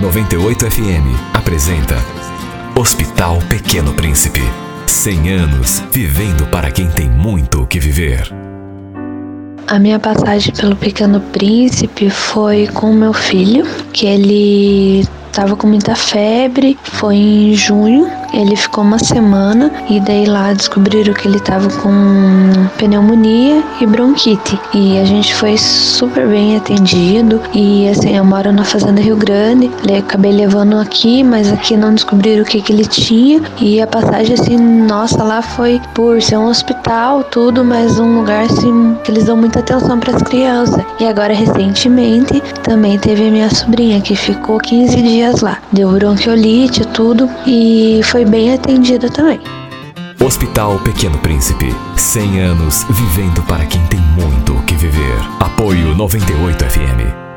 98 FM apresenta Hospital Pequeno Príncipe. 100 anos vivendo para quem tem muito o que viver. A minha passagem pelo Pequeno Príncipe foi com meu filho, que ele estava com muita febre, foi em junho ele ficou uma semana e daí lá descobriram que ele estava com pneumonia e bronquite. E a gente foi super bem atendido. E assim, eu moro na Fazenda Rio Grande. Acabei levando aqui, mas aqui não descobriram o que, que ele tinha. E a passagem, assim, nossa, lá foi por ser um hospital, tudo, mas um lugar assim que eles dão muita atenção para as crianças. E agora, recentemente, também teve minha sobrinha que ficou 15 dias lá. Deu bronquiolite, tudo. E foi foi bem atendida também. Hospital Pequeno Príncipe. 100 anos vivendo para quem tem muito o que viver. Apoio 98 FM.